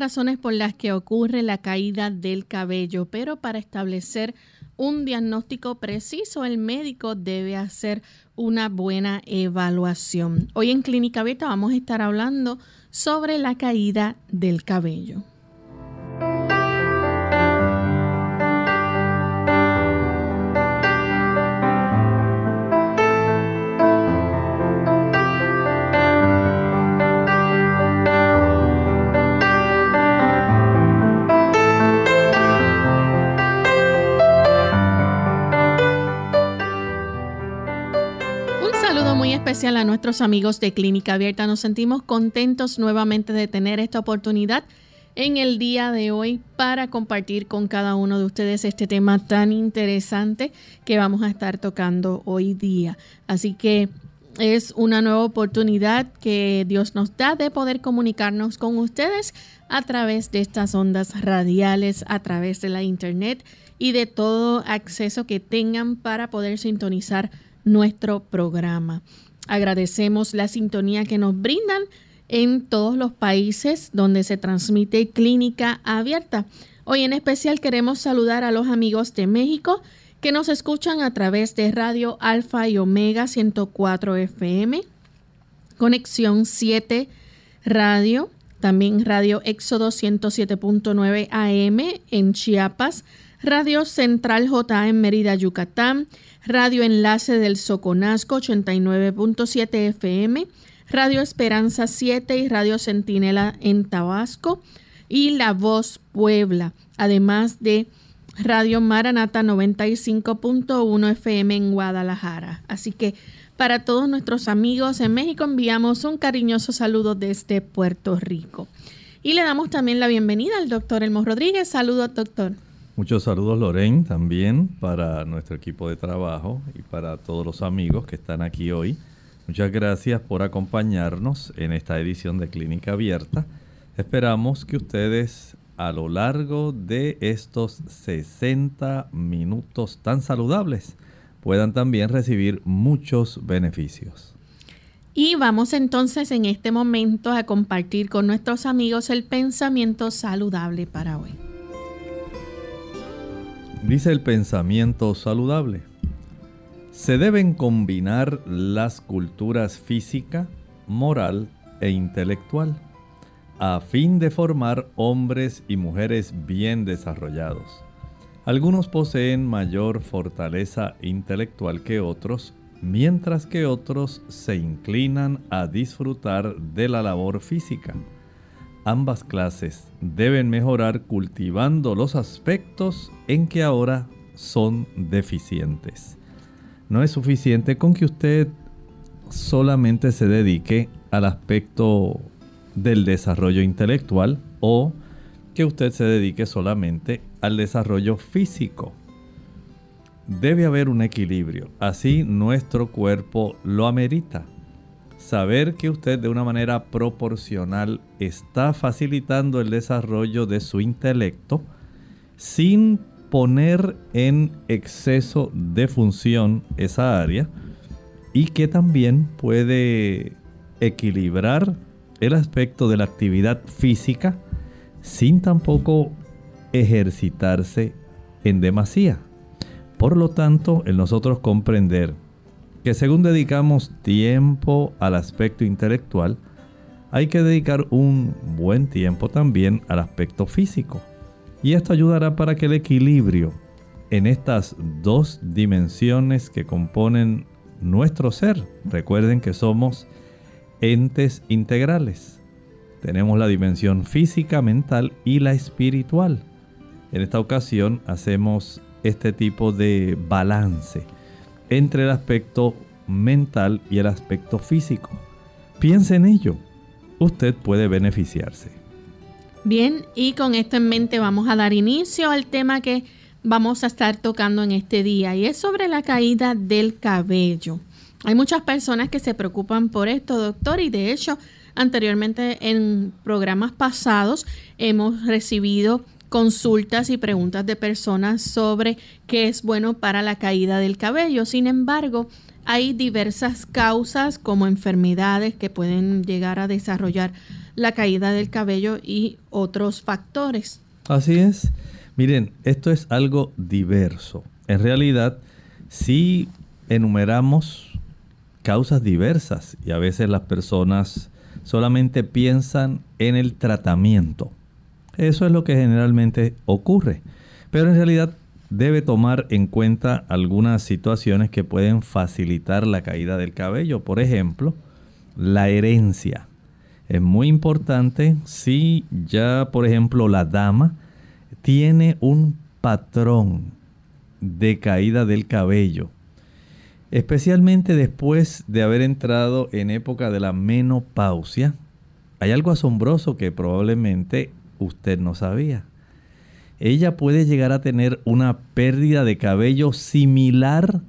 Razones por las que ocurre la caída del cabello, pero para establecer un diagnóstico preciso, el médico debe hacer una buena evaluación. Hoy en Clínica Abierta vamos a estar hablando sobre la caída del cabello. Especial a nuestros amigos de Clínica Abierta. Nos sentimos contentos nuevamente de tener esta oportunidad en el día de hoy para compartir con cada uno de ustedes este tema tan interesante que vamos a estar tocando hoy día. Así que es una nueva oportunidad que Dios nos da de poder comunicarnos con ustedes a través de estas ondas radiales, a través de la internet y de todo acceso que tengan para poder sintonizar nuestro programa. Agradecemos la sintonía que nos brindan en todos los países donde se transmite clínica abierta. Hoy en especial queremos saludar a los amigos de México que nos escuchan a través de Radio Alfa y Omega 104 FM, Conexión 7 Radio, también Radio Éxodo 107.9 AM en Chiapas, Radio Central J en Mérida, Yucatán, Radio Enlace del Soconasco 89.7 FM, Radio Esperanza 7 y Radio Centinela en Tabasco y La Voz Puebla, además de Radio Maranata 95.1 FM en Guadalajara. Así que para todos nuestros amigos en México enviamos un cariñoso saludo desde Puerto Rico. Y le damos también la bienvenida al doctor Elmo Rodríguez. Saludos, doctor. Muchos saludos, Lorraine, también para nuestro equipo de trabajo y para todos los amigos que están aquí hoy. Muchas gracias por acompañarnos en esta edición de Clínica Abierta. Esperamos que ustedes a lo largo de estos 60 minutos tan saludables puedan también recibir muchos beneficios. Y vamos entonces en este momento a compartir con nuestros amigos el pensamiento saludable para hoy. Dice el pensamiento saludable. Se deben combinar las culturas física, moral e intelectual a fin de formar hombres y mujeres bien desarrollados. Algunos poseen mayor fortaleza intelectual que otros, mientras que otros se inclinan a disfrutar de la labor física ambas clases deben mejorar cultivando los aspectos en que ahora son deficientes. No es suficiente con que usted solamente se dedique al aspecto del desarrollo intelectual o que usted se dedique solamente al desarrollo físico. Debe haber un equilibrio, así nuestro cuerpo lo amerita. Saber que usted de una manera proporcional está facilitando el desarrollo de su intelecto sin poner en exceso de función esa área y que también puede equilibrar el aspecto de la actividad física sin tampoco ejercitarse en demasía. Por lo tanto, el nosotros comprender que según dedicamos tiempo al aspecto intelectual, hay que dedicar un buen tiempo también al aspecto físico. Y esto ayudará para que el equilibrio en estas dos dimensiones que componen nuestro ser, recuerden que somos entes integrales. Tenemos la dimensión física, mental y la espiritual. En esta ocasión hacemos este tipo de balance entre el aspecto mental y el aspecto físico. Piense en ello. Usted puede beneficiarse. Bien, y con esto en mente vamos a dar inicio al tema que vamos a estar tocando en este día y es sobre la caída del cabello. Hay muchas personas que se preocupan por esto, doctor, y de hecho anteriormente en programas pasados hemos recibido consultas y preguntas de personas sobre qué es bueno para la caída del cabello. Sin embargo, hay diversas causas como enfermedades que pueden llegar a desarrollar la caída del cabello y otros factores. Así es. Miren, esto es algo diverso. En realidad, si enumeramos causas diversas y a veces las personas solamente piensan en el tratamiento. Eso es lo que generalmente ocurre. Pero en realidad debe tomar en cuenta algunas situaciones que pueden facilitar la caída del cabello. Por ejemplo, la herencia. Es muy importante si ya, por ejemplo, la dama tiene un patrón de caída del cabello. Especialmente después de haber entrado en época de la menopausia, hay algo asombroso que probablemente usted no sabía. Ella puede llegar a tener una pérdida de cabello similar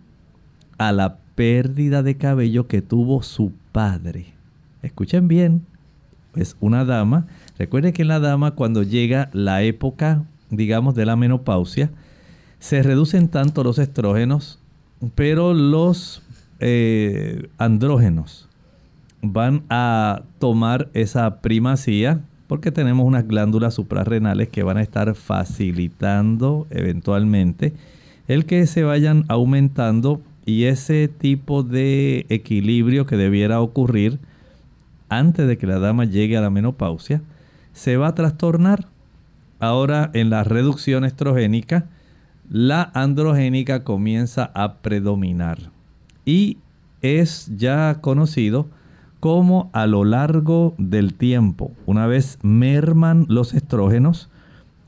a la pérdida de cabello que tuvo su padre. Escuchen bien, es una dama. Recuerden que en la dama cuando llega la época, digamos, de la menopausia, se reducen tanto los estrógenos, pero los eh, andrógenos van a tomar esa primacía porque tenemos unas glándulas suprarrenales que van a estar facilitando eventualmente el que se vayan aumentando y ese tipo de equilibrio que debiera ocurrir antes de que la dama llegue a la menopausia se va a trastornar. Ahora en la reducción estrogénica, la androgénica comienza a predominar y es ya conocido cómo a lo largo del tiempo, una vez merman los estrógenos,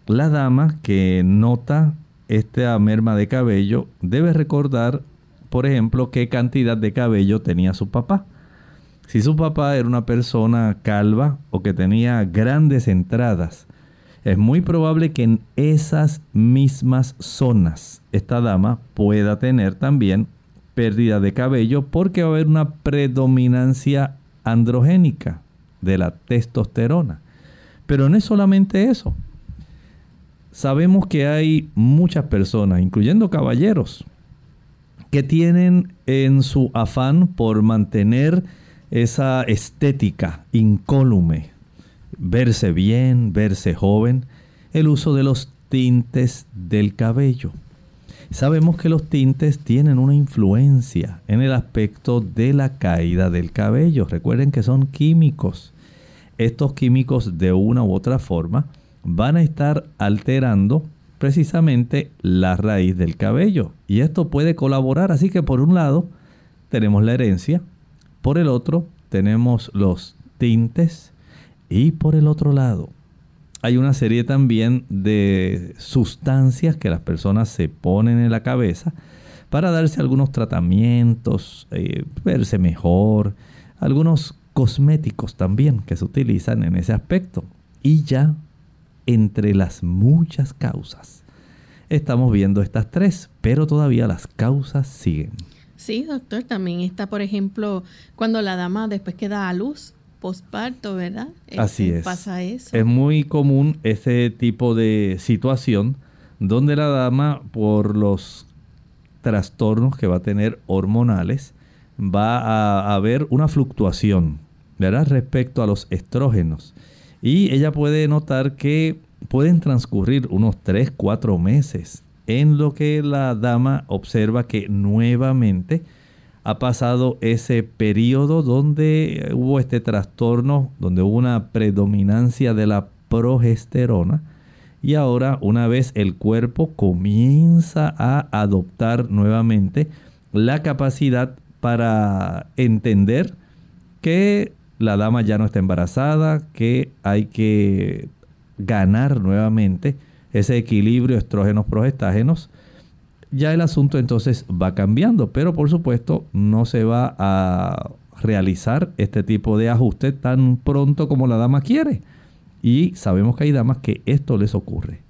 la dama que nota esta merma de cabello debe recordar, por ejemplo, qué cantidad de cabello tenía su papá. Si su papá era una persona calva o que tenía grandes entradas, es muy probable que en esas mismas zonas esta dama pueda tener también pérdida de cabello porque va a haber una predominancia androgénica de la testosterona. Pero no es solamente eso. Sabemos que hay muchas personas, incluyendo caballeros, que tienen en su afán por mantener esa estética incólume, verse bien, verse joven, el uso de los tintes del cabello. Sabemos que los tintes tienen una influencia en el aspecto de la caída del cabello. Recuerden que son químicos. Estos químicos de una u otra forma van a estar alterando precisamente la raíz del cabello. Y esto puede colaborar. Así que por un lado tenemos la herencia, por el otro tenemos los tintes y por el otro lado hay una serie también de sustancias que las personas se ponen en la cabeza para darse algunos tratamientos, eh, verse mejor, algunos cosméticos también que se utilizan en ese aspecto. Y ya entre las muchas causas estamos viendo estas tres, pero todavía las causas siguen. Sí, doctor, también está, por ejemplo, cuando la dama después queda a luz, posparto, ¿verdad? Así es. Pasa eso. Es muy común ese tipo de situación donde la dama, por los trastornos que va a tener hormonales, va a haber una fluctuación, ¿verdad? Respecto a los estrógenos. Y ella puede notar que pueden transcurrir unos 3, 4 meses en lo que la dama observa que nuevamente ha pasado ese periodo donde hubo este trastorno, donde hubo una predominancia de la progesterona. Y ahora una vez el cuerpo comienza a adoptar nuevamente la capacidad para entender que la dama ya no está embarazada, que hay que ganar nuevamente ese equilibrio estrógenos-progestágenos ya el asunto entonces va cambiando, pero por supuesto no se va a realizar este tipo de ajuste tan pronto como la dama quiere. Y sabemos que hay damas que esto les ocurre.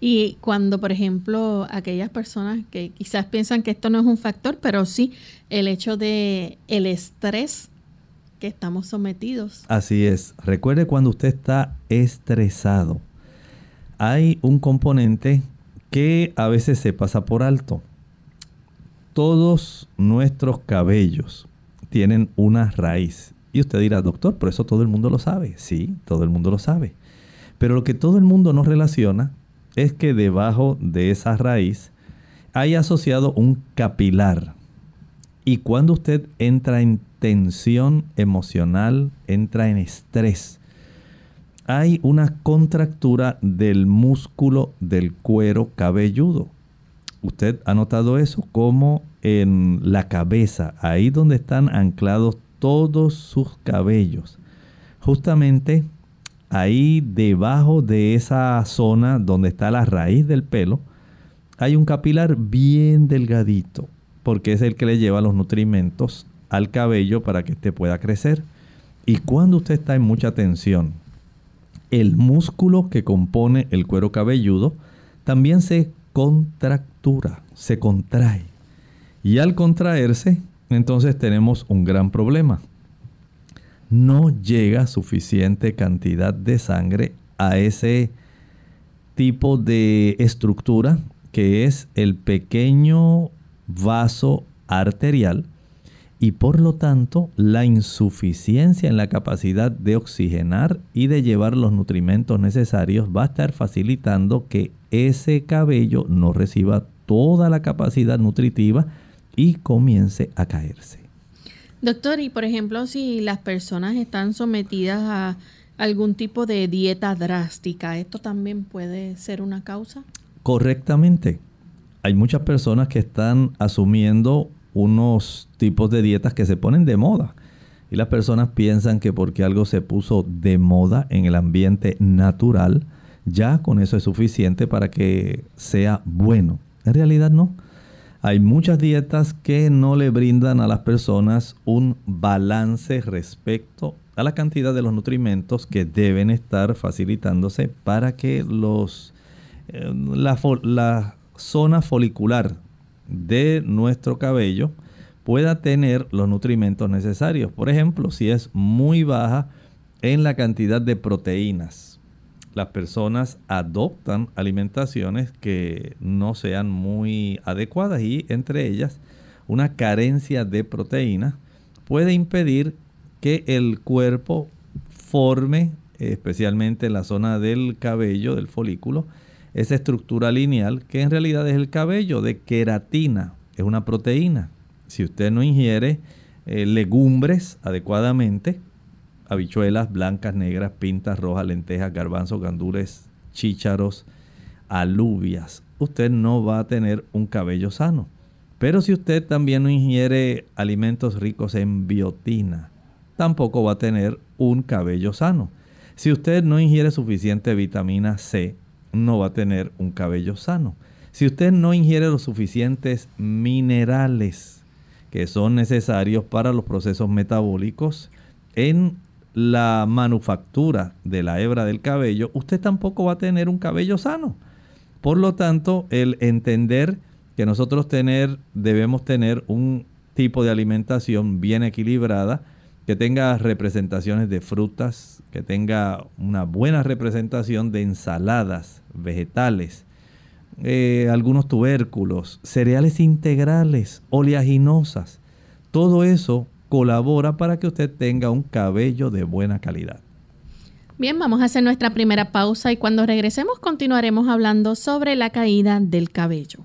Y cuando, por ejemplo, aquellas personas que quizás piensan que esto no es un factor, pero sí el hecho de el estrés que estamos sometidos. Así es. Recuerde cuando usted está estresado. Hay un componente que a veces se pasa por alto. Todos nuestros cabellos tienen una raíz. Y usted dirá, doctor, por eso todo el mundo lo sabe. Sí, todo el mundo lo sabe. Pero lo que todo el mundo no relaciona es que debajo de esa raíz hay asociado un capilar. Y cuando usted entra en tensión emocional, entra en estrés, hay una contractura del músculo del cuero cabelludo. Usted ha notado eso como en la cabeza, ahí donde están anclados todos sus cabellos. Justamente ahí debajo de esa zona donde está la raíz del pelo, hay un capilar bien delgadito, porque es el que le lleva los nutrimentos al cabello para que éste pueda crecer. Y cuando usted está en mucha tensión, el músculo que compone el cuero cabelludo también se contractura, se contrae. Y al contraerse, entonces tenemos un gran problema. No llega suficiente cantidad de sangre a ese tipo de estructura que es el pequeño vaso arterial y por lo tanto la insuficiencia en la capacidad de oxigenar y de llevar los nutrimentos necesarios va a estar facilitando que ese cabello no reciba toda la capacidad nutritiva y comience a caerse. Doctor, y por ejemplo, si las personas están sometidas a algún tipo de dieta drástica, ¿esto también puede ser una causa? Correctamente. Hay muchas personas que están asumiendo unos tipos de dietas que se ponen de moda. Y las personas piensan que porque algo se puso de moda en el ambiente natural, ya con eso es suficiente para que sea bueno. En realidad no. Hay muchas dietas que no le brindan a las personas un balance respecto a la cantidad de los nutrimentos que deben estar facilitándose para que los, eh, la, la zona folicular de nuestro cabello pueda tener los nutrimentos necesarios. Por ejemplo, si es muy baja en la cantidad de proteínas. Las personas adoptan alimentaciones que no sean muy adecuadas y entre ellas una carencia de proteínas puede impedir que el cuerpo forme, especialmente en la zona del cabello, del folículo, esa estructura lineal que en realidad es el cabello de queratina, es una proteína. Si usted no ingiere eh, legumbres adecuadamente, habichuelas blancas, negras, pintas, rojas, lentejas, garbanzos, gandules, chícharos, alubias, usted no va a tener un cabello sano. Pero si usted también no ingiere alimentos ricos en biotina, tampoco va a tener un cabello sano. Si usted no ingiere suficiente vitamina C, no va a tener un cabello sano. Si usted no ingiere los suficientes minerales que son necesarios para los procesos metabólicos en la manufactura de la hebra del cabello, usted tampoco va a tener un cabello sano. Por lo tanto, el entender que nosotros tener, debemos tener un tipo de alimentación bien equilibrada, que tenga representaciones de frutas, que tenga una buena representación de ensaladas, vegetales, eh, algunos tubérculos, cereales integrales, oleaginosas. Todo eso colabora para que usted tenga un cabello de buena calidad. Bien, vamos a hacer nuestra primera pausa y cuando regresemos continuaremos hablando sobre la caída del cabello.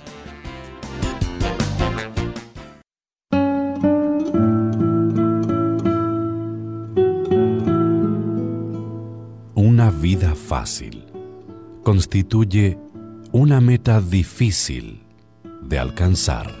Vida fácil constituye una meta difícil de alcanzar.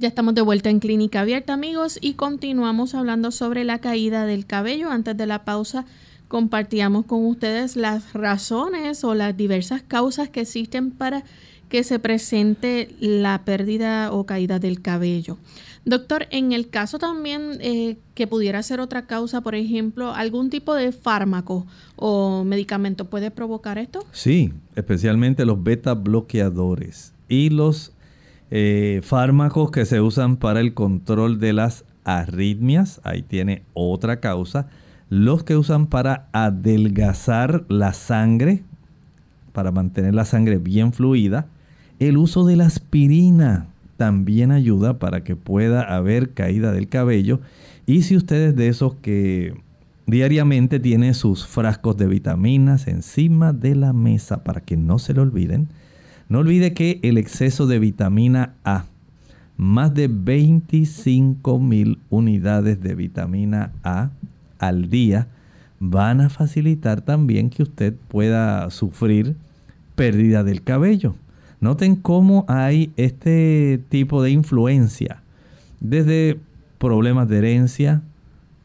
Ya estamos de vuelta en Clínica Abierta, amigos, y continuamos hablando sobre la caída del cabello. Antes de la pausa, compartíamos con ustedes las razones o las diversas causas que existen para que se presente la pérdida o caída del cabello. Doctor, en el caso también eh, que pudiera ser otra causa, por ejemplo, algún tipo de fármaco o medicamento puede provocar esto? Sí, especialmente los beta bloqueadores y los eh, fármacos que se usan para el control de las arritmias, ahí tiene otra causa. Los que usan para adelgazar la sangre, para mantener la sangre bien fluida. El uso de la aspirina también ayuda para que pueda haber caída del cabello. Y si ustedes de esos que diariamente tienen sus frascos de vitaminas encima de la mesa para que no se lo olviden, no olvide que el exceso de vitamina A, más de 25 mil unidades de vitamina A al día, van a facilitar también que usted pueda sufrir pérdida del cabello. Noten cómo hay este tipo de influencia, desde problemas de herencia,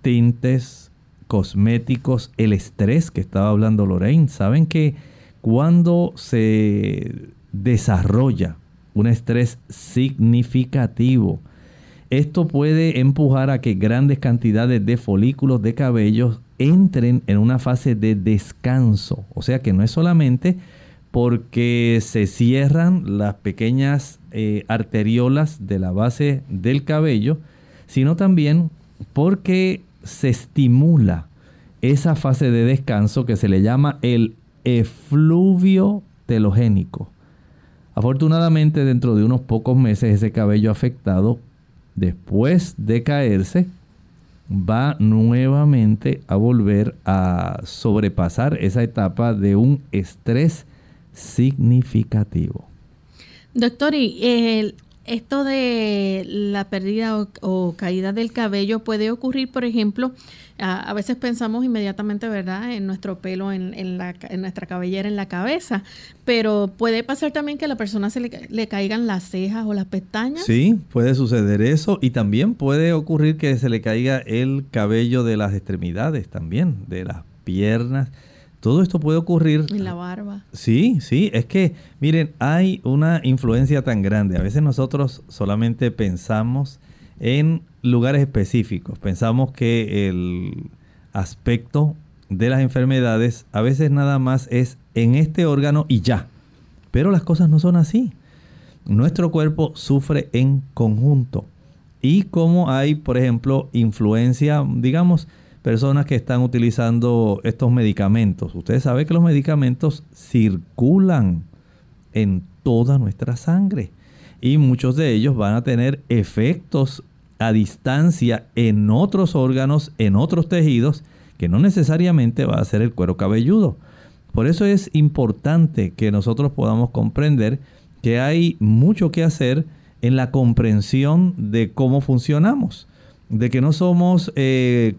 tintes, cosméticos, el estrés que estaba hablando Lorraine. Saben que cuando se desarrolla un estrés significativo. Esto puede empujar a que grandes cantidades de folículos de cabello entren en una fase de descanso. O sea que no es solamente porque se cierran las pequeñas eh, arteriolas de la base del cabello, sino también porque se estimula esa fase de descanso que se le llama el efluvio telogénico. Afortunadamente, dentro de unos pocos meses, ese cabello afectado, después de caerse, va nuevamente a volver a sobrepasar esa etapa de un estrés significativo. Doctor, y el, esto de la pérdida o, caída del cabello puede ocurrir, por ejemplo, a, veces pensamos inmediatamente, ¿verdad?, en nuestro pelo, en, en, la, en, nuestra cabellera, en la cabeza, pero puede pasar también que a la persona se le, le, caigan las cejas o las pestañas. Sí, puede suceder eso y también puede ocurrir que se le caiga el cabello de las extremidades también, de las piernas todo esto puede ocurrir. En la barba. Sí, sí, es que, miren, hay una influencia tan grande. A veces nosotros solamente pensamos en lugares específicos. Pensamos que el aspecto de las enfermedades a veces nada más es en este órgano y ya. Pero las cosas no son así. Nuestro cuerpo sufre en conjunto. Y como hay, por ejemplo, influencia, digamos, personas que están utilizando estos medicamentos. Ustedes saben que los medicamentos circulan en toda nuestra sangre y muchos de ellos van a tener efectos a distancia en otros órganos, en otros tejidos, que no necesariamente va a ser el cuero cabelludo. Por eso es importante que nosotros podamos comprender que hay mucho que hacer en la comprensión de cómo funcionamos de que no somos eh,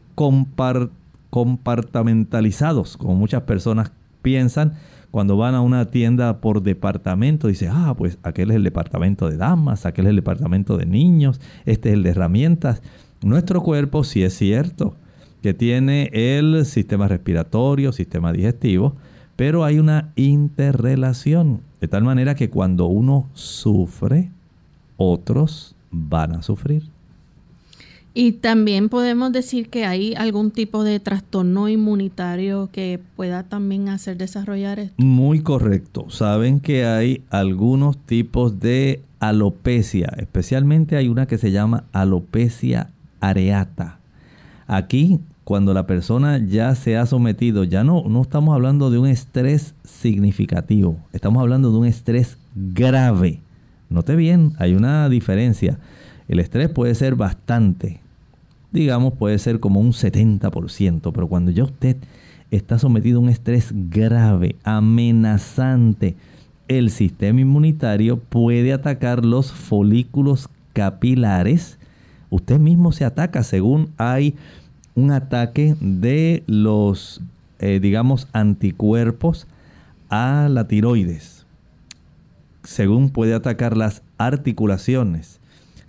compartamentalizados, como muchas personas piensan cuando van a una tienda por departamento, dice, ah, pues aquel es el departamento de damas, aquel es el departamento de niños, este es el de herramientas. Nuestro cuerpo sí es cierto que tiene el sistema respiratorio, sistema digestivo, pero hay una interrelación, de tal manera que cuando uno sufre, otros van a sufrir. Y también podemos decir que hay algún tipo de trastorno inmunitario que pueda también hacer desarrollar esto. Muy correcto. Saben que hay algunos tipos de alopecia, especialmente hay una que se llama alopecia areata. Aquí, cuando la persona ya se ha sometido, ya no, no estamos hablando de un estrés significativo, estamos hablando de un estrés grave. Note bien, hay una diferencia. El estrés puede ser bastante, digamos, puede ser como un 70%, pero cuando ya usted está sometido a un estrés grave, amenazante, el sistema inmunitario puede atacar los folículos capilares. Usted mismo se ataca según hay un ataque de los, eh, digamos, anticuerpos a la tiroides. Según puede atacar las articulaciones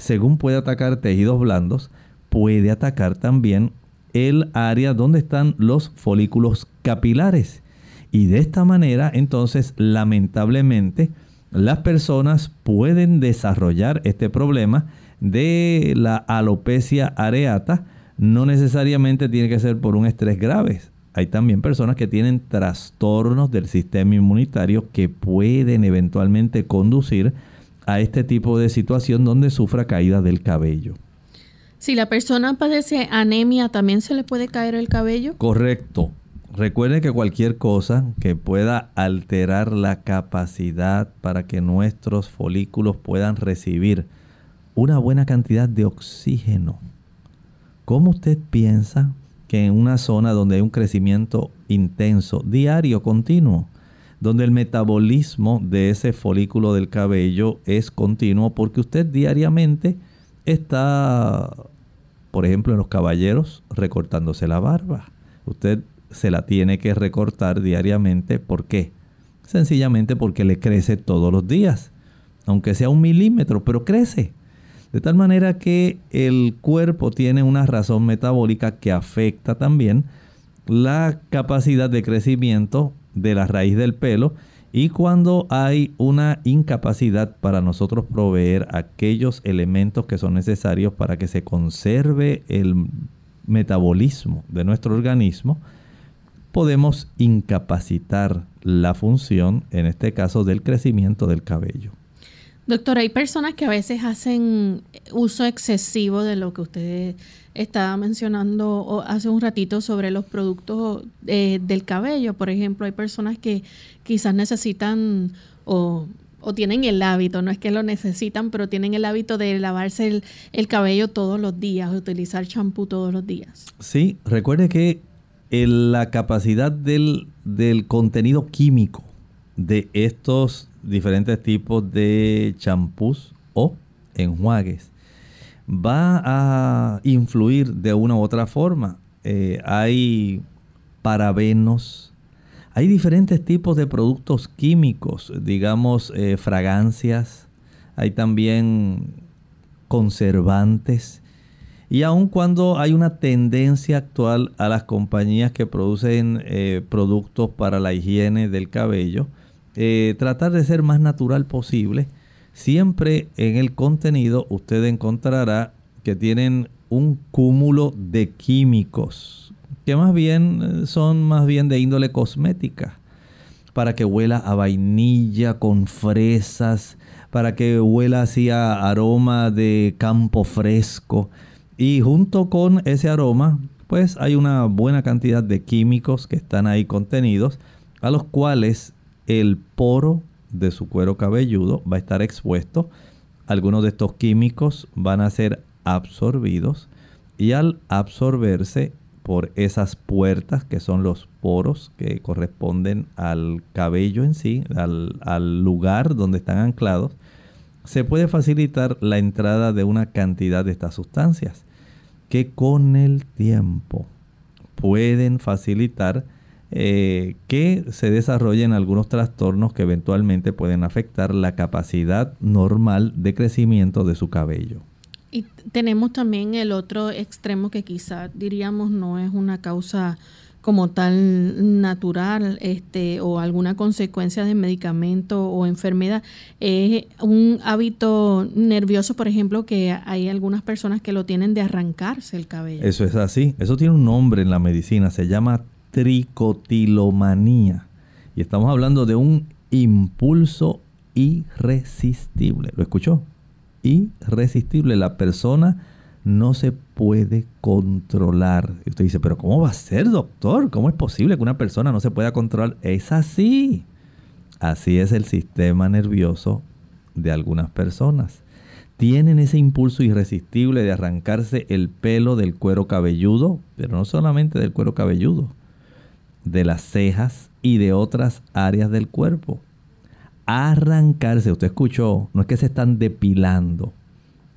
según puede atacar tejidos blandos, puede atacar también el área donde están los folículos capilares. Y de esta manera, entonces, lamentablemente, las personas pueden desarrollar este problema de la alopecia areata. No necesariamente tiene que ser por un estrés grave. Hay también personas que tienen trastornos del sistema inmunitario que pueden eventualmente conducir a este tipo de situación donde sufra caída del cabello. Si la persona padece anemia, ¿también se le puede caer el cabello? Correcto. Recuerde que cualquier cosa que pueda alterar la capacidad para que nuestros folículos puedan recibir una buena cantidad de oxígeno. ¿Cómo usted piensa que en una zona donde hay un crecimiento intenso, diario, continuo, donde el metabolismo de ese folículo del cabello es continuo porque usted diariamente está, por ejemplo, en los caballeros recortándose la barba. Usted se la tiene que recortar diariamente. ¿Por qué? Sencillamente porque le crece todos los días, aunque sea un milímetro, pero crece. De tal manera que el cuerpo tiene una razón metabólica que afecta también la capacidad de crecimiento de la raíz del pelo y cuando hay una incapacidad para nosotros proveer aquellos elementos que son necesarios para que se conserve el metabolismo de nuestro organismo, podemos incapacitar la función, en este caso, del crecimiento del cabello. Doctor, hay personas que a veces hacen uso excesivo de lo que usted estaba mencionando hace un ratito sobre los productos eh, del cabello. Por ejemplo, hay personas que quizás necesitan o tienen el hábito, no es que lo necesitan, pero tienen el hábito de lavarse el, cabello todos los días, utilizar champú todos los días. Sí, recuerde que la capacidad del, del contenido químico de estos diferentes tipos de champús o enjuagues va a influir de una u otra forma. Eh, hay parabenos, hay diferentes tipos de productos químicos, digamos eh, fragancias, hay también conservantes. Y aun cuando hay una tendencia actual a las compañías que producen eh, productos para la higiene del cabello, tratar de ser más natural posible, siempre en el contenido usted encontrará que tienen un cúmulo de químicos que más bien eh, son más bien de índole cosmética para que huela a vainilla con fresas, para que huela así a aroma de campo fresco. Y junto con ese aroma, pues hay una buena cantidad de químicos que están ahí contenidos, a los cuales el poro de su cuero cabelludo va a estar expuesto. Algunos de estos químicos van a ser absorbidos y al absorberse por esas puertas que son los poros que corresponden al cabello en sí, al, al, lugar donde están anclados, se puede facilitar la entrada de una cantidad de estas sustancias que con el tiempo pueden facilitar eh, que se desarrollen algunos trastornos que eventualmente pueden afectar la capacidad normal de crecimiento de su cabello. Y tenemos también el otro extremo que quizás diríamos no es una causa como tal natural este, o alguna consecuencia de medicamento o enfermedad. Es un hábito nervioso, por ejemplo, que hay algunas personas que lo tienen de arrancarse el cabello. Eso es así. Eso tiene un nombre en la medicina. Se llama tricotilomanía. Y estamos hablando de un impulso irresistible. ¿Lo escuchó? Irresistible. La persona no se puede controlar. Y usted dice, pero ¿cómo va a ser, doctor? ¿Cómo es posible que una persona no se pueda controlar? Es así. Así es el sistema nervioso de algunas personas. Tienen ese impulso irresistible de arrancarse el pelo del cuero cabelludo, pero no solamente del cuero cabelludo, de las cejas y de otras áreas del cuerpo. Arrancarse, usted escuchó, no es que se están depilando,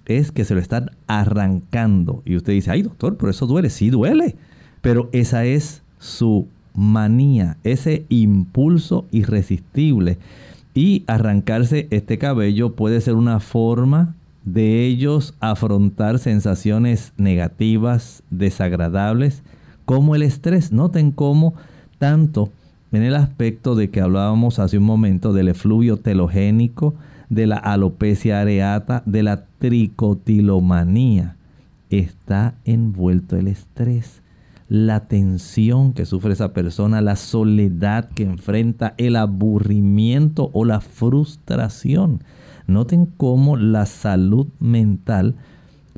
es que se lo están arrancando. Y usted dice, ay doctor, pero eso duele, sí duele. Pero esa es su manía, ese impulso irresistible. Y arrancarse este cabello puede ser una forma de ellos afrontar sensaciones negativas, desagradables, como el estrés. Noten cómo tanto en el aspecto de que hablábamos hace un momento del efluvio telogénico, de la alopecia areata, de la tricotilomanía. Está envuelto el estrés, la tensión que sufre esa persona, la soledad que enfrenta, el aburrimiento o la frustración. Noten cómo la salud mental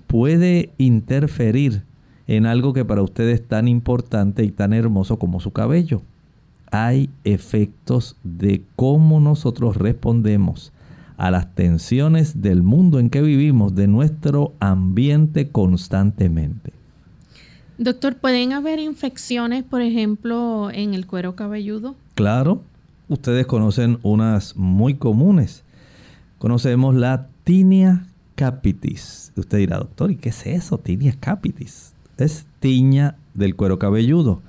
puede interferir en algo que para ustedes es tan importante y tan hermoso como su cabello. Hay efectos de cómo nosotros respondemos a las tensiones del mundo en que vivimos, de nuestro ambiente constantemente. Doctor, ¿pueden haber infecciones, por ejemplo, en el cuero cabelludo? Claro, ustedes conocen unas muy comunes. Conocemos la tinea capitis. Usted dirá, doctor, ¿y qué es eso? Tinea capitis es tiña del cuero cabelludo.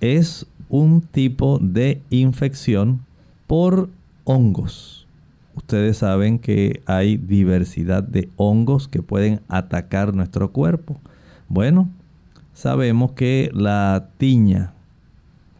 Es un tipo de infección por hongos. Ustedes saben que hay diversidad de hongos que pueden atacar nuestro cuerpo. Bueno, sabemos que la tiña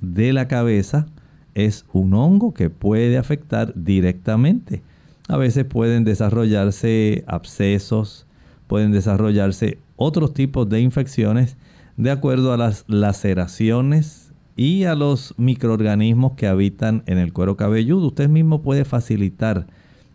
de la cabeza es un hongo que puede afectar directamente. A veces pueden desarrollarse abscesos, pueden desarrollarse otros tipos de infecciones de acuerdo a las laceraciones y a los microorganismos que habitan en el cuero cabelludo. Usted mismo puede facilitar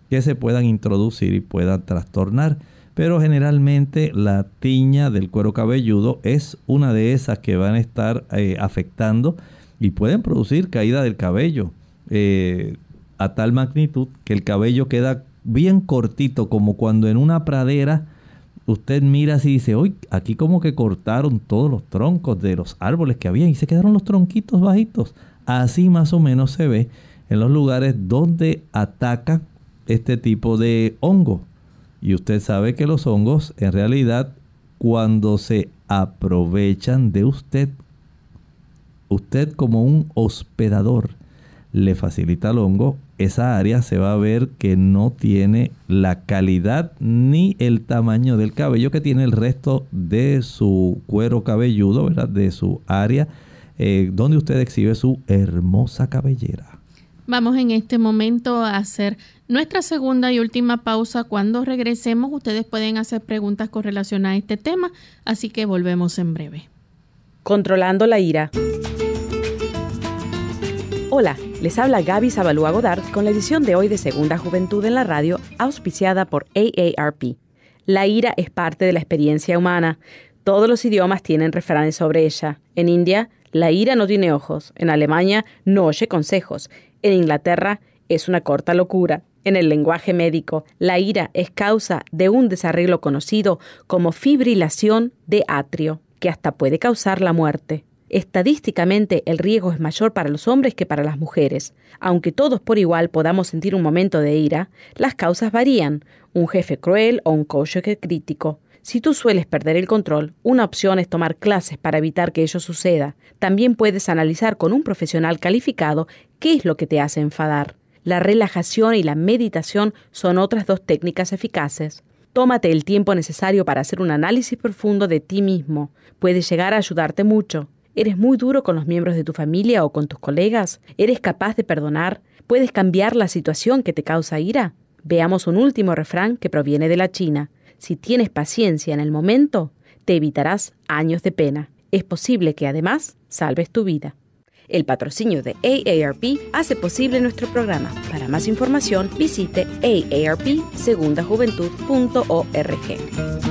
que se puedan introducir y puedan trastornar. Pero generalmente la tiña del cuero cabelludo es una de esas que van a estar eh, afectando y pueden producir caída del cabello. Eh, a tal magnitud que el cabello queda bien cortito, como cuando en una pradera usted mira así y dice, uy, aquí como que cortaron todos los troncos de los árboles que había y se quedaron los tronquitos bajitos. Así más o menos se ve en los lugares donde ataca este tipo de hongo. Y usted sabe que los hongos en realidad cuando se aprovechan de usted, usted como un hospedador le facilita al hongo, esa área se va a ver que no tiene la calidad ni el tamaño del cabello que tiene el resto de su cuero cabelludo, ¿verdad? De su área eh, donde usted exhibe su hermosa cabellera. Vamos en este momento a hacer nuestra segunda y última pausa. Cuando regresemos, ustedes pueden hacer preguntas con relación a este tema, así que volvemos en breve. Controlando la ira. Hola, les habla Gaby Zabalúa Godard con la edición de hoy de Segunda Juventud en la Radio, auspiciada por AARP. La ira es parte de la experiencia humana. Todos los idiomas tienen refranes sobre ella. En India, la ira no tiene ojos. En Alemania, no oye consejos. En Inglaterra, es una corta locura. En el lenguaje médico, la ira es causa de un desarreglo conocido como fibrilación de atrio, que hasta puede causar la muerte. Estadísticamente el riesgo es mayor para los hombres que para las mujeres. Aunque todos por igual podamos sentir un momento de ira, las causas varían, un jefe cruel o un cónyuge crítico. Si tú sueles perder el control, una opción es tomar clases para evitar que ello suceda. También puedes analizar con un profesional calificado qué es lo que te hace enfadar. La relajación y la meditación son otras dos técnicas eficaces. Tómate el tiempo necesario para hacer un análisis profundo de ti mismo. Puede llegar a ayudarte mucho. ¿Eres muy duro con los miembros de tu familia o con tus colegas? ¿Eres capaz de perdonar? ¿Puedes cambiar la situación que te causa ira? Veamos un último refrán que proviene de la China. Si tienes paciencia en el momento, te evitarás años de pena. Es posible que además salves tu vida. El patrocinio de AARP hace posible nuestro programa. Para más información, visite aarpsegundajuventud.org.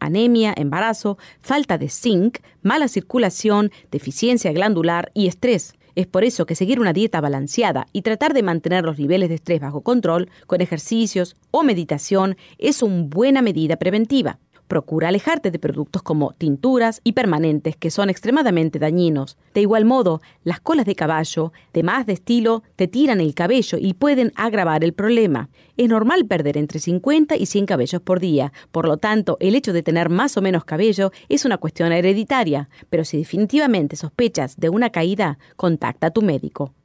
anemia, embarazo, falta de zinc, mala circulación, deficiencia glandular y estrés. Es por eso que seguir una dieta balanceada y tratar de mantener los niveles de estrés bajo control con ejercicios o meditación es una buena medida preventiva. Procura alejarte de productos como tinturas y permanentes que son extremadamente dañinos. De igual modo, las colas de caballo, de más de estilo, te tiran el cabello y pueden agravar el problema. Es normal perder entre 50 y 100 cabellos por día, por lo tanto, el hecho de tener más o menos cabello es una cuestión hereditaria, pero si definitivamente sospechas de una caída, contacta a tu médico.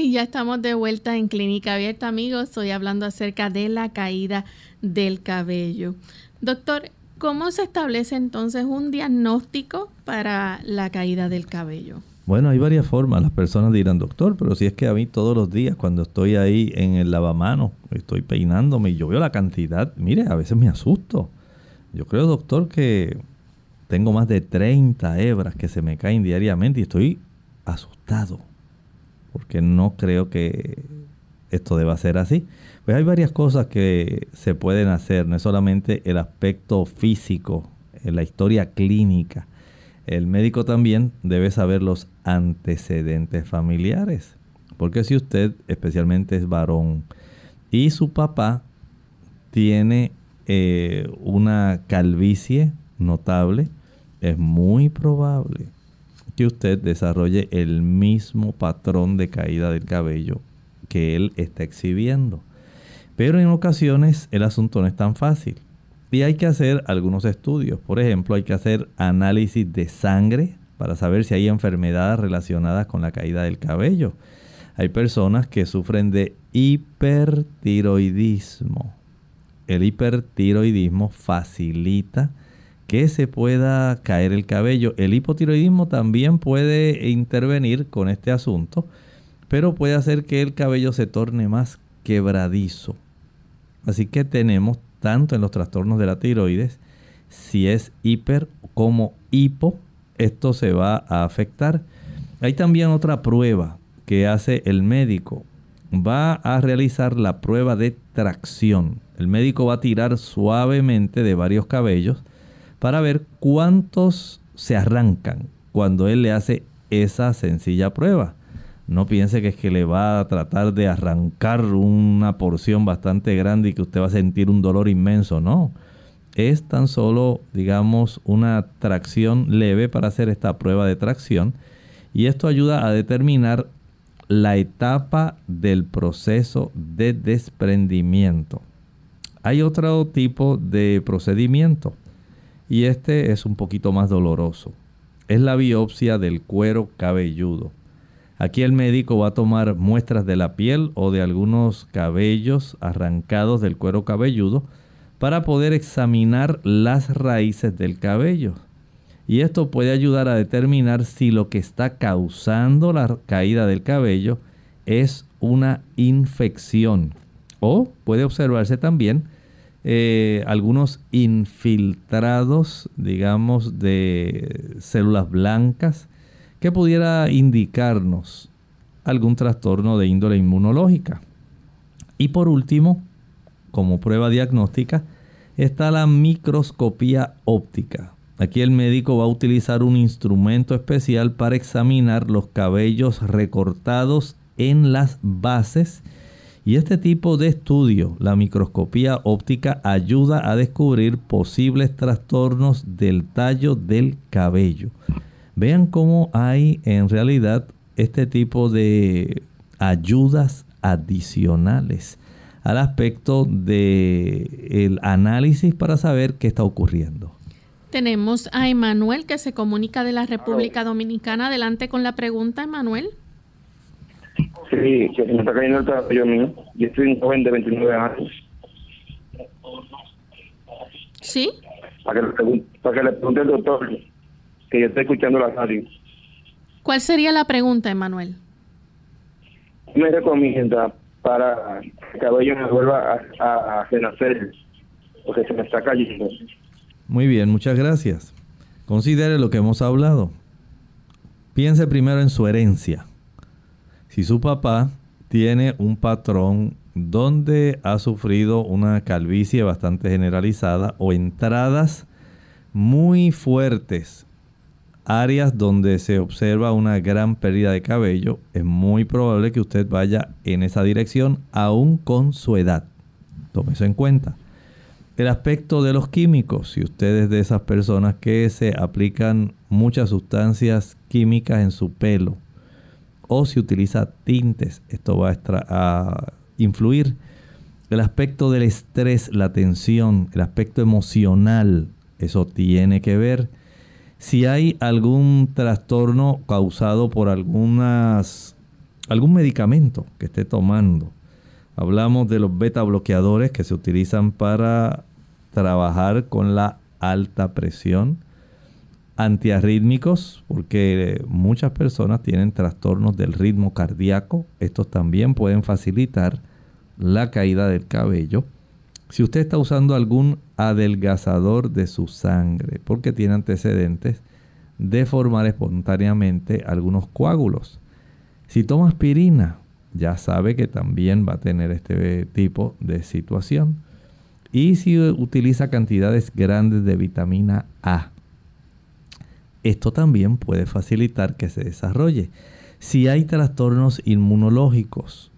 Y ya estamos de vuelta en Clínica Abierta, amigos. Estoy hablando acerca de la caída del cabello. Doctor, ¿cómo se establece entonces un diagnóstico para la caída del cabello? Bueno, hay varias formas. Las personas dirán, doctor, pero si es que a mí todos los días cuando estoy ahí en el lavamanos, estoy peinándome y yo veo la cantidad, mire, a veces me asusto. Yo creo, doctor, que tengo más de 30 hebras que se me caen diariamente y estoy asustado porque no creo que esto deba ser así. Pues hay varias cosas que se pueden hacer, no es solamente el aspecto físico, la historia clínica. El médico también debe saber los antecedentes familiares, porque si usted especialmente es varón y su papá tiene eh, una calvicie notable, es muy probable que usted desarrolle el mismo patrón de caída del cabello que él está exhibiendo. Pero en ocasiones el asunto no es tan fácil y hay que hacer algunos estudios. Por ejemplo, hay que hacer análisis de sangre para saber si hay enfermedades relacionadas con la caída del cabello. Hay personas que sufren de hipertiroidismo. El hipertiroidismo facilita que se pueda caer el cabello. El hipotiroidismo también puede intervenir con este asunto, pero puede hacer que el cabello se torne más quebradizo. Así que tenemos tanto en los trastornos de la tiroides, si es hiper como hipo, esto se va a afectar. Hay también otra prueba que hace el médico. Va a realizar la prueba de tracción. El médico va a tirar suavemente de varios cabellos para ver cuántos se arrancan cuando él le hace esa sencilla prueba. No piense que es que le va a tratar de arrancar una porción bastante grande y que usted va a sentir un dolor inmenso. No. Es tan solo, digamos, una tracción leve para hacer esta prueba de tracción. Y esto ayuda a determinar la etapa del proceso de desprendimiento. Hay otro tipo de procedimiento y este es un poquito más doloroso. Es la biopsia del cuero cabelludo. Aquí el médico va a tomar muestras de la piel o de algunos cabellos arrancados del cuero cabelludo para poder examinar las raíces del cabello. Y esto puede ayudar a determinar si lo que está causando la caída del cabello es una infección. O puede observarse también eh, algunos infiltrados, digamos, de células blancas que pudiera indicarnos algún trastorno de índole inmunológica. Y por último, como prueba diagnóstica, está la microscopía óptica. Aquí el médico va a utilizar un instrumento especial para examinar los cabellos recortados en las bases y este tipo de estudio, la microscopía óptica, ayuda a descubrir posibles trastornos del tallo del cabello. Vean cómo hay en realidad este tipo de ayudas adicionales al aspecto del análisis para saber qué está ocurriendo. Tenemos a Emanuel que se comunica de la República Dominicana. Adelante con la pregunta, Emanuel. Sí, que me está cayendo el cabello mío. Yo estoy un joven de 29 años. ¿Sí? Para que le pregunte, para que le pregunte al doctor que yo estoy escuchando la radio. ¿Cuál sería la pregunta, Emanuel? me recomienda para que el cabello me vuelva a, a renacer? Porque se me está cayendo. Muy bien, muchas gracias. Considere lo que hemos hablado. Piense primero en su herencia. Si su papá tiene un patrón donde ha sufrido una calvicie bastante generalizada o entradas muy fuertes, áreas donde se observa una gran pérdida de cabello, es muy probable que usted vaya en esa dirección aún con su edad. Tome eso en cuenta. El aspecto de los químicos, si usted es de esas personas que se aplican muchas sustancias químicas en su pelo, o si utiliza tintes, esto va a, influir. El aspecto del estrés, la tensión, el aspecto emocional, eso tiene que ver. Si hay algún trastorno causado por algunas, algún medicamento que esté tomando. Hablamos de los beta bloqueadores que se utilizan para trabajar con la alta presión antiarrítmicos, porque muchas personas tienen trastornos del ritmo cardíaco. Estos también pueden facilitar la caída del cabello. Si usted está usando algún adelgazador de su sangre porque tiene antecedentes de formar espontáneamente algunos coágulos. Si toma aspirina, ya sabe que también va a tener este tipo de situación. Y si utiliza cantidades grandes de vitamina A, esto también puede facilitar que se desarrolle. Si hay trastornos inmunológicos,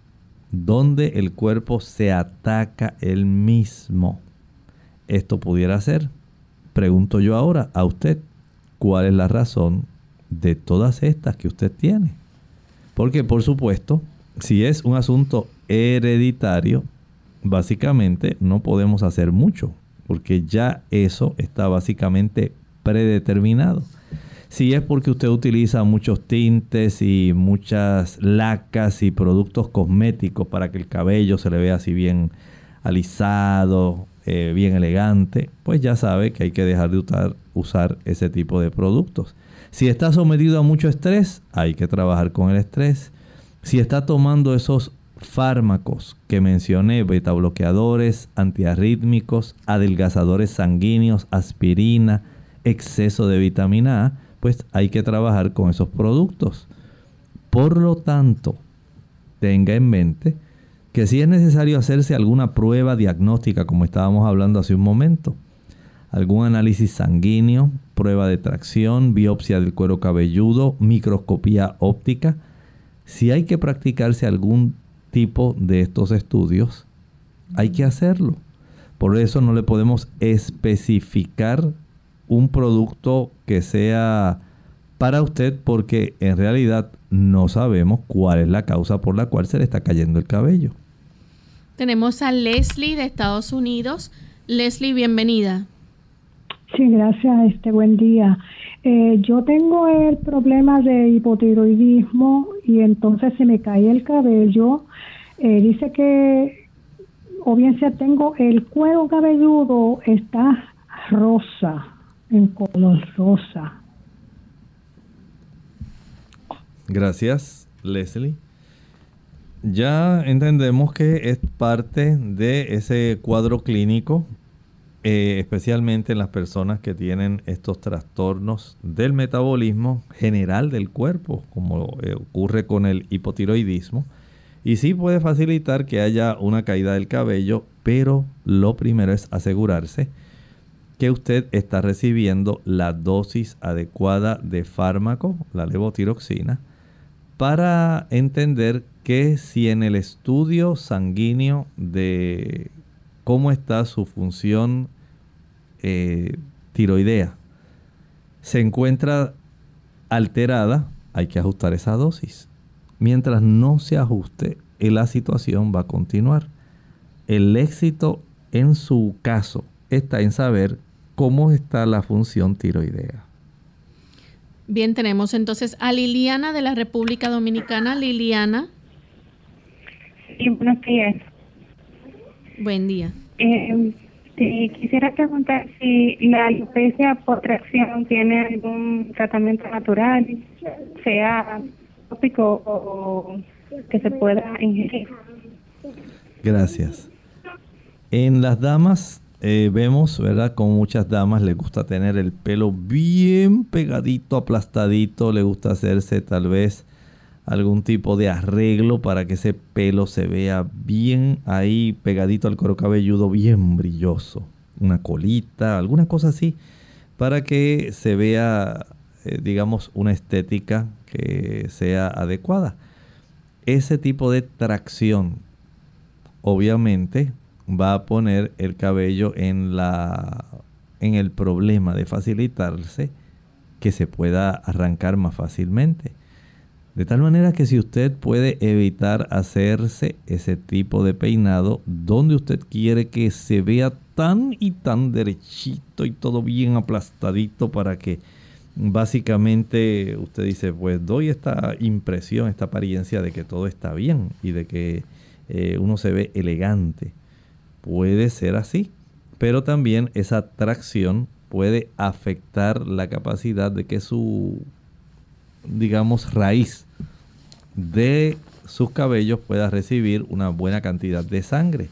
donde el cuerpo se ataca él mismo, esto pudiera ser, pregunto yo ahora a usted, ¿cuál es la razón de todas estas que usted tiene? Porque por supuesto, si es un asunto hereditario, básicamente no podemos hacer mucho, porque ya eso está básicamente predeterminado. Si es porque usted utiliza muchos tintes y muchas lacas y productos cosméticos para que el cabello se le vea así bien alisado, eh, bien elegante, pues ya sabe que hay que dejar de usar, usar ese tipo de productos. Si está sometido a mucho estrés, hay que trabajar con el estrés. Si está tomando esos fármacos que mencioné, beta bloqueadores, antiarrítmicos, adelgazadores sanguíneos, aspirina, exceso de vitamina A, pues hay que trabajar con esos productos. Por lo tanto, tenga en mente que si es necesario hacerse alguna prueba diagnóstica, como estábamos hablando hace un momento, algún análisis sanguíneo, prueba de tracción, biopsia del cuero cabelludo, microscopía óptica, si hay que practicarse algún tipo de estos estudios, hay que hacerlo. Por eso no le podemos especificar un producto que sea para usted porque en realidad no sabemos cuál es la causa por la cual se le está cayendo el cabello. Tenemos a Leslie de Estados Unidos. Leslie, bienvenida. Sí, gracias. Este buen día. Eh, yo tengo el problema de hipotiroidismo y entonces se me cae el cabello. Eh, dice que, o bien sea, tengo el cuero cabelludo está rosa en color rosa. Gracias, Leslie. Ya entendemos que es parte de ese cuadro clínico, eh, especialmente en las personas que tienen estos trastornos del metabolismo general del cuerpo, como eh, ocurre con el hipotiroidismo. Y sí puede facilitar que haya una caída del cabello, pero lo primero es asegurarse que usted está recibiendo la dosis adecuada de fármaco, la levotiroxina, para entender que si en el estudio sanguíneo de cómo está su función eh, tiroidea se encuentra alterada, hay que ajustar esa dosis. Mientras no se ajuste, la situación va a continuar. El éxito en su caso está en saber cómo está la función tiroidea. Bien, tenemos entonces a Liliana de la República Dominicana. Liliana. Sí, buenos días. Buen día. Eh, quisiera preguntar si la alopecia por tracción tiene algún tratamiento natural, sea tópico o que se pueda ingerir. Gracias. En las damas eh, vemos, ¿verdad? Como muchas damas les gusta tener el pelo bien pegadito, aplastadito, le gusta hacerse tal vez algún tipo de arreglo para que ese pelo se vea bien ahí pegadito al cuero cabelludo, bien brilloso. Una colita, alguna cosa así, para que se vea, eh, digamos, una estética que sea adecuada. Ese tipo de tracción, obviamente, va a poner el cabello en la en el problema de facilitarse que se pueda arrancar más fácilmente. De tal manera que si usted puede evitar hacerse ese tipo de peinado donde usted quiere que se vea tan y tan derechito y todo bien aplastadito para que básicamente usted dice, pues doy esta impresión, esta apariencia de que todo está bien y de que eh, uno se ve elegante. Puede ser así, pero también esa tracción puede afectar la capacidad de que su, digamos, raíz de sus cabellos pueda recibir una buena cantidad de sangre.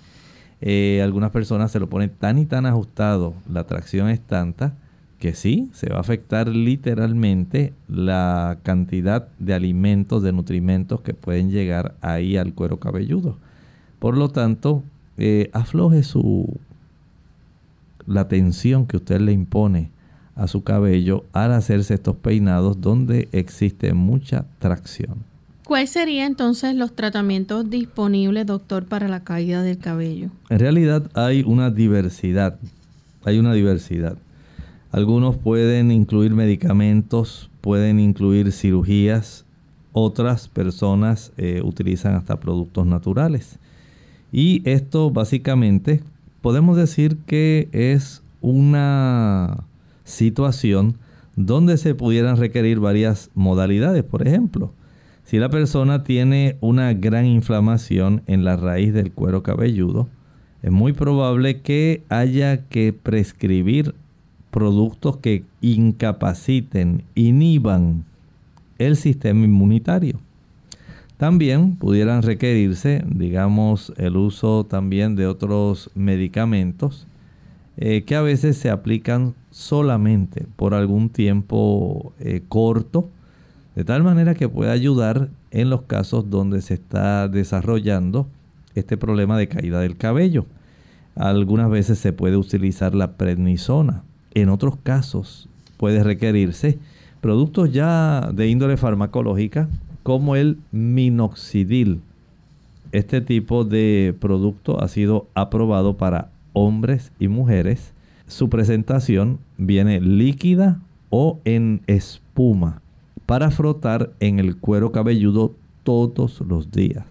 Eh, algunas personas se lo ponen tan y tan ajustado, la tracción es tanta que sí, se va a afectar literalmente la cantidad de alimentos, de nutrimentos que pueden llegar ahí al cuero cabelludo. Por lo tanto, eh, afloje su la tensión que usted le impone a su cabello al hacerse estos peinados donde existe mucha tracción. ¿Cuáles serían entonces los tratamientos disponibles, doctor, para la caída del cabello? En realidad hay una diversidad, hay una diversidad. Algunos pueden incluir medicamentos, pueden incluir cirugías, otras personas eh, utilizan hasta productos naturales. Y esto básicamente podemos decir que es una situación donde se pudieran requerir varias modalidades. Por ejemplo, si la persona tiene una gran inflamación en la raíz del cuero cabelludo, es muy probable que haya que prescribir productos que incapaciten, inhiban el sistema inmunitario. También pudieran requerirse, digamos, el uso también de otros medicamentos eh, que a veces se aplican solamente por algún tiempo eh, corto, de tal manera que pueda ayudar en los casos donde se está desarrollando este problema de caída del cabello. Algunas veces se puede utilizar la prednisona. En otros casos puede requerirse productos ya de índole farmacológica como el minoxidil. Este tipo de producto ha sido aprobado para hombres y mujeres. Su presentación viene líquida o en espuma para frotar en el cuero cabelludo todos los días.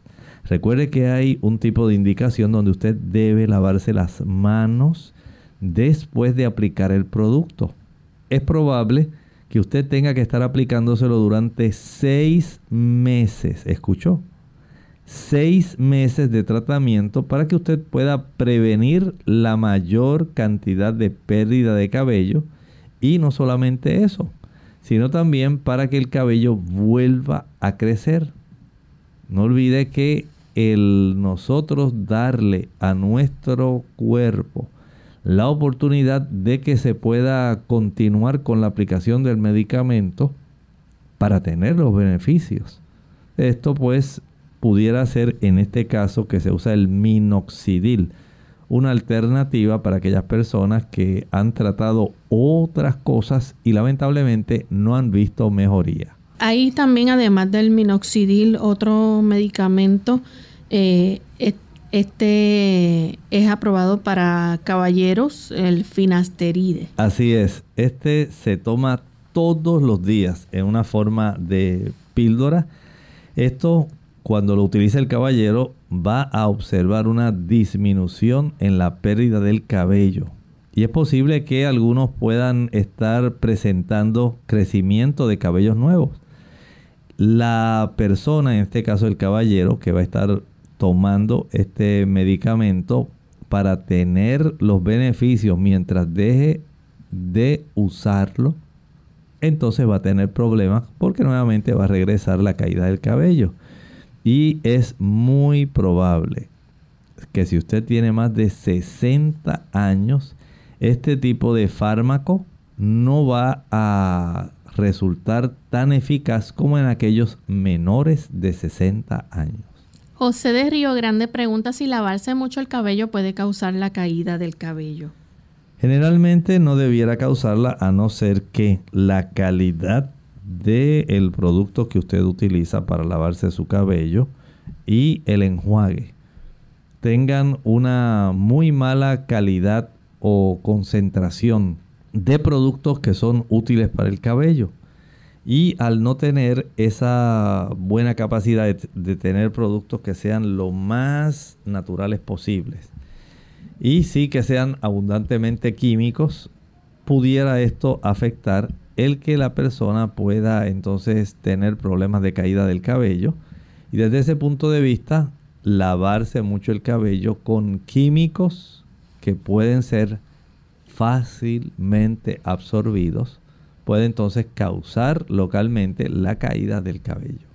Recuerde que hay un tipo de indicación donde usted debe lavarse las manos después de aplicar el producto. Es probable que usted tenga que estar aplicándoselo durante seis meses. ¿Escuchó? seis meses de tratamiento para que usted pueda prevenir la mayor cantidad de pérdida de cabello y no solamente eso, sino también para que el cabello vuelva a crecer. No olvide que el nosotros darle a nuestro cuerpo la oportunidad de que se pueda continuar con la aplicación del medicamento para tener los beneficios. Esto pues pudiera ser en este caso que se usa el minoxidil, una alternativa para aquellas personas que han tratado otras cosas y lamentablemente no han visto mejoría. Ahí también, además del minoxidil, otro medicamento, eh, este es aprobado para caballeros, el finasteride. Así es, este se toma todos los días en una forma de píldora. Esto cuando lo utiliza el caballero va a observar una disminución en la pérdida del cabello. Y es posible que algunos puedan estar presentando crecimiento de cabellos nuevos. La persona, en este caso el caballero, que va a estar tomando este medicamento para tener los beneficios mientras deje de usarlo, entonces va a tener problemas porque nuevamente va a regresar la caída del cabello. Y es muy probable que si usted tiene más de 60 años, este tipo de fármaco no va a resultar tan eficaz como en aquellos menores de 60 años. José de Río Grande pregunta si lavarse mucho el cabello puede causar la caída del cabello. Generalmente no debiera causarla a no ser que la calidad del producto que usted utiliza para lavarse su cabello y el enjuague tengan una muy mala calidad o concentración de productos que son útiles para el cabello. Y al no tener esa buena capacidad de, tener productos que sean lo más naturales posibles y sí que sean abundantemente químicos, pudiera esto afectar el que la persona pueda entonces tener problemas de caída del cabello. Y desde ese punto de vista, lavarse mucho el cabello con químicos que pueden ser fácilmente absorbidos, puede entonces causar localmente la caída del cabello.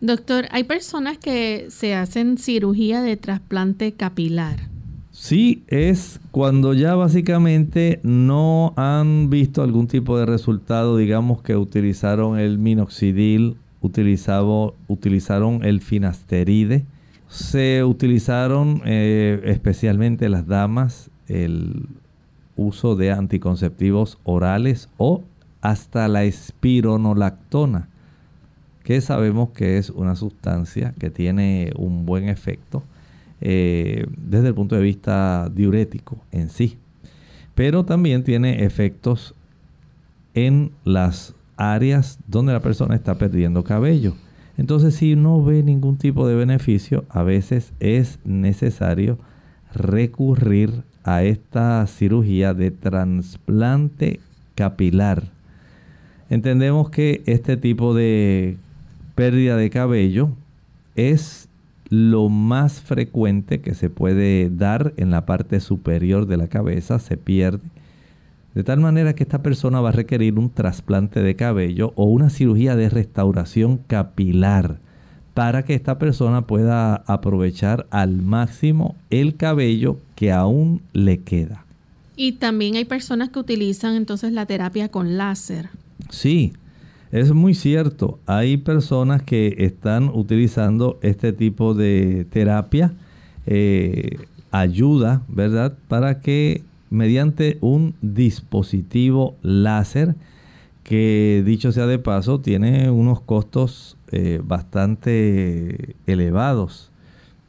Doctor, hay personas que se hacen cirugía de trasplante capilar. Sí, es cuando ya básicamente no han visto algún tipo de resultado, digamos que utilizaron el minoxidil, utilizaron el finasteride, se utilizaron eh, especialmente las damas el uso de anticonceptivos orales o hasta la espironolactona que sabemos que es una sustancia que tiene un buen efecto eh, desde el punto de vista diurético en sí, pero también tiene efectos en las áreas donde la persona está perdiendo cabello. Entonces, si no ve ningún tipo de beneficio, a veces es necesario recurrir a esta cirugía de trasplante capilar. Entendemos que este tipo de pérdida de cabello es lo más frecuente que se puede dar en la parte superior de la cabeza, se pierde. De tal manera que esta persona va a requerir un trasplante de cabello o una cirugía de restauración capilar para que esta persona pueda aprovechar al máximo el cabello que aún le queda. Y también hay personas que utilizan entonces la terapia con láser. Sí, es muy cierto, hay personas que están utilizando este tipo de terapia, eh, ayuda, ¿verdad? Para que mediante un dispositivo láser, que dicho sea de paso, tiene unos costos eh, bastante elevados.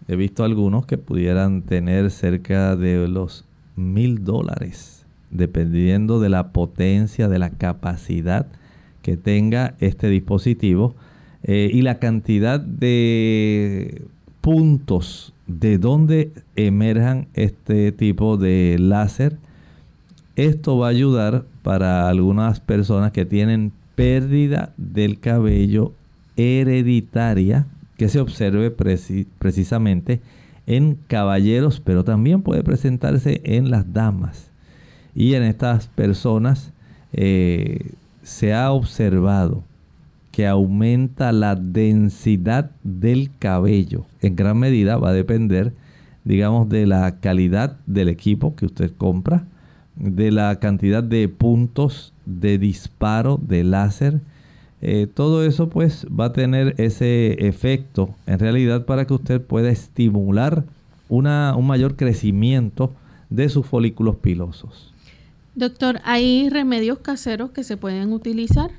He visto algunos que pudieran tener cerca de los mil dólares, dependiendo de la potencia, de la capacidad que tenga este dispositivo eh, y la cantidad de puntos de donde emerjan este tipo de láser. Esto va a ayudar para algunas personas que tienen pérdida del cabello hereditaria que se observe precisamente en caballeros, pero también puede presentarse en las damas. Y en estas personas eh, se ha observado que aumenta la densidad del cabello. En gran medida va a depender, digamos, de la calidad del equipo que usted compra, de la cantidad de puntos de disparo de láser. Eh, todo eso pues va a tener ese efecto en realidad para que usted pueda estimular una, un mayor crecimiento de sus folículos pilosos. Doctor, ¿hay remedios caseros que se pueden utilizar?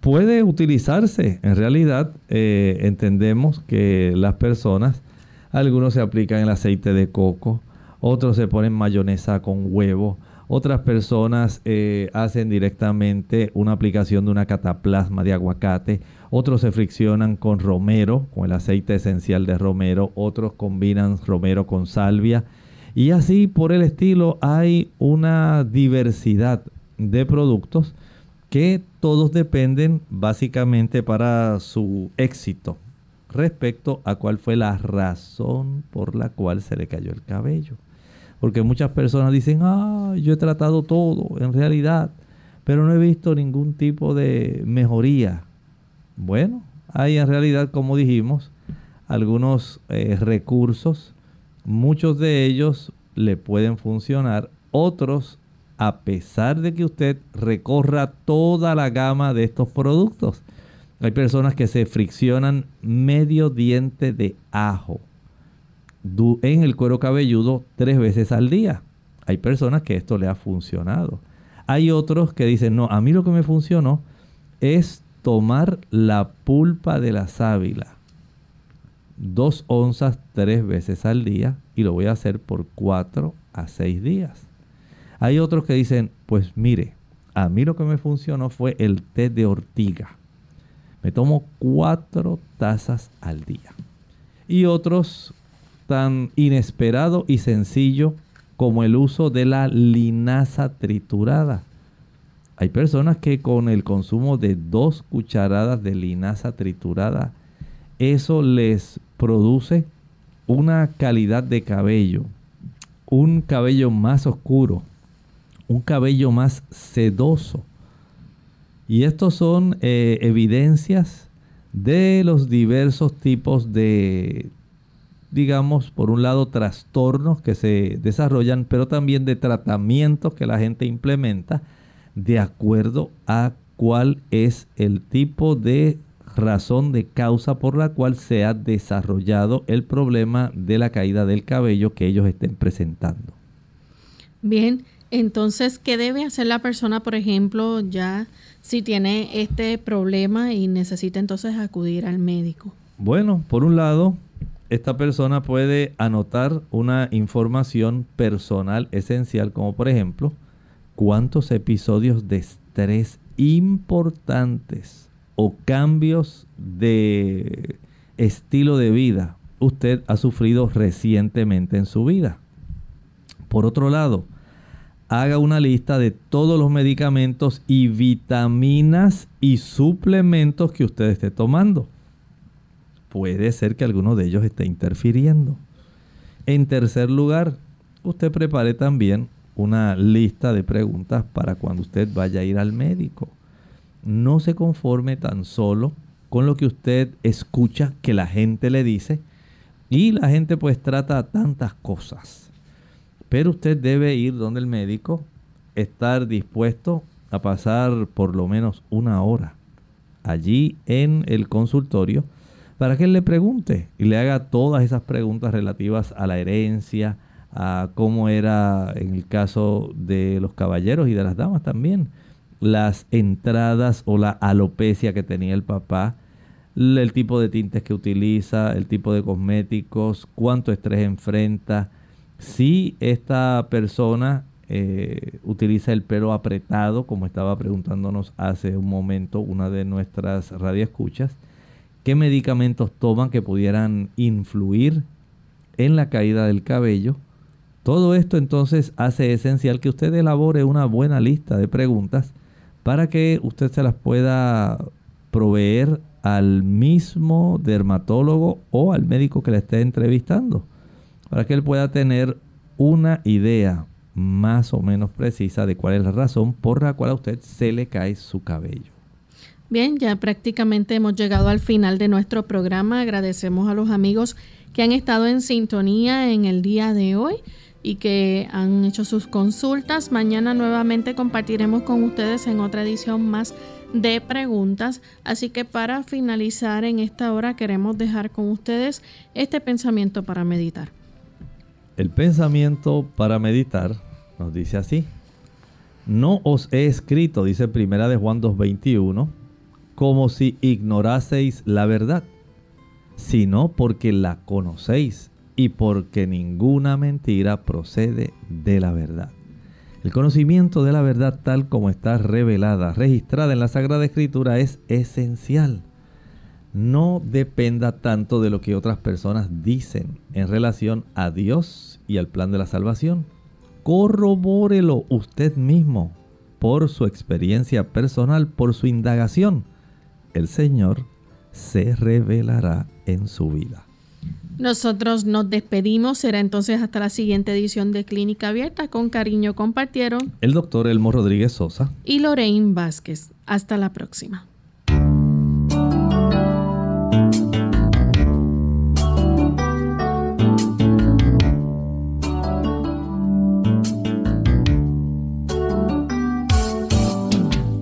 Puede utilizarse. En realidad, eh, entendemos que las personas, algunos se aplican el aceite de coco, otros se ponen mayonesa con huevo, otras personas eh, hacen directamente una aplicación de una cataplasma de aguacate, otros se friccionan con romero, con el aceite esencial de romero, otros combinan romero con salvia. Y así por el estilo hay una diversidad de productos que todos dependen básicamente para su éxito respecto a cuál fue la razón por la cual se le cayó el cabello. Porque muchas personas dicen, ah, yo he tratado todo en realidad, pero no he visto ningún tipo de mejoría. Bueno, hay en realidad, como dijimos, algunos eh, recursos Muchos de ellos le pueden funcionar, otros a pesar de que usted recorra toda la gama de estos productos. Hay personas que se friccionan medio diente de ajo en el cuero cabelludo tres veces al día. Hay personas que esto le ha funcionado. Hay otros que dicen, no, a mí lo que me funcionó es tomar la pulpa de la sábila dos onzas tres veces al día y lo voy a hacer por cuatro a seis días. Hay otros que dicen, pues mire, a mí lo que me funcionó fue el té de ortiga. Me tomo cuatro tazas al día. Y otros tan inesperado y sencillo como el uso de la linaza triturada. Hay personas que con el consumo de dos cucharadas de linaza triturada, eso les produce una calidad de cabello, un cabello más oscuro, un cabello más sedoso. Y estos son eh, evidencias de los diversos tipos de, digamos, por un lado, trastornos que se desarrollan, pero también de tratamientos que la gente implementa de acuerdo a cuál es el tipo de razón de causa por la cual se ha desarrollado el problema de la caída del cabello que ellos estén presentando. Bien, entonces, ¿qué debe hacer la persona, por ejemplo, ya si tiene este problema y necesita entonces acudir al médico? Bueno, por un lado, esta persona puede anotar una información personal esencial, como por ejemplo, cuántos episodios de estrés importantes o cambios de estilo de vida usted ha sufrido recientemente en su vida. Por otro lado, haga una lista de todos los medicamentos y vitaminas y suplementos que usted esté tomando. Puede ser que alguno de ellos esté interfiriendo. En tercer lugar, usted prepare también una lista de preguntas para cuando usted vaya a ir al médico no se conforme tan solo con lo que usted escucha que la gente le dice y la gente pues trata tantas cosas. Pero usted debe ir donde el médico, estar dispuesto a pasar por lo menos una hora allí en el consultorio para que él le pregunte y le haga todas esas preguntas relativas a la herencia, a cómo era en el caso de los caballeros y de las damas también. Las entradas o la alopecia que tenía el papá, el tipo de tintes que utiliza, el tipo de cosméticos, cuánto estrés enfrenta, si esta persona eh, utiliza el pelo apretado, como estaba preguntándonos hace un momento una de nuestras radioescuchas, qué medicamentos toman que pudieran influir en la caída del cabello. Todo esto entonces hace esencial que usted elabore una buena lista de preguntas para que usted se las pueda proveer al mismo dermatólogo o al médico que le esté entrevistando, para que él pueda tener una idea más o menos precisa de cuál es la razón por la cual a usted se le cae su cabello. Bien, ya prácticamente hemos llegado al final de nuestro programa. Agradecemos a los amigos que han estado en sintonía en el día de hoy y que han hecho sus consultas. Mañana nuevamente compartiremos con ustedes en otra edición más de preguntas. Así que para finalizar en esta hora queremos dejar con ustedes este pensamiento para meditar. El pensamiento para meditar nos dice así. No os he escrito, dice Primera de Juan 2.21, como si ignoraseis la verdad, sino porque la conocéis y porque ninguna mentira procede de la verdad. El conocimiento de la verdad tal como está revelada, registrada en la Sagrada Escritura es esencial. No dependa tanto de lo que otras personas dicen en relación a Dios y al plan de la salvación. Corrobórelo usted mismo por su experiencia personal, por su indagación. El Señor se revelará en su vida. Nosotros nos despedimos. Será entonces hasta la siguiente edición de Clínica Abierta. Con cariño compartieron el doctor Elmo Rodríguez Sosa y Lorraine Vázquez. Hasta la próxima.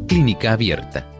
Clínica Abierta.